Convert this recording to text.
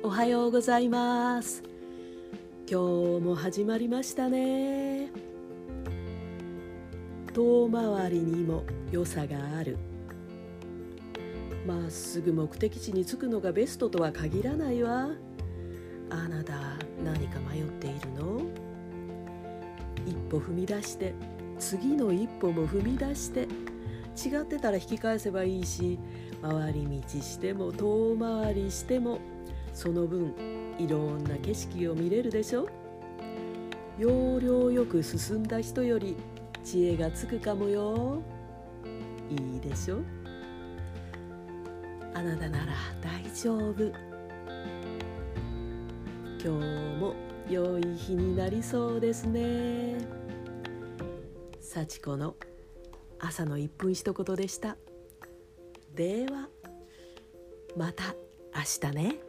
おはようございます。今日も始まりましたね。遠回りにも良さがある。まっすぐ目的地に着くのがベストとは限らないわ。あなた何か迷っているの？一歩踏み出して次の一歩も踏み出して違ってたら引き返せばいいし回り道しても遠回りしてもその分いろんな景色を見れるでしょ？要領よく進んだ人より知恵がつくかもよ。いいでしょ？あなたなら大丈夫。今日も良い日になりそうですね。幸子の朝の一分一言でした。ではまた明日ね。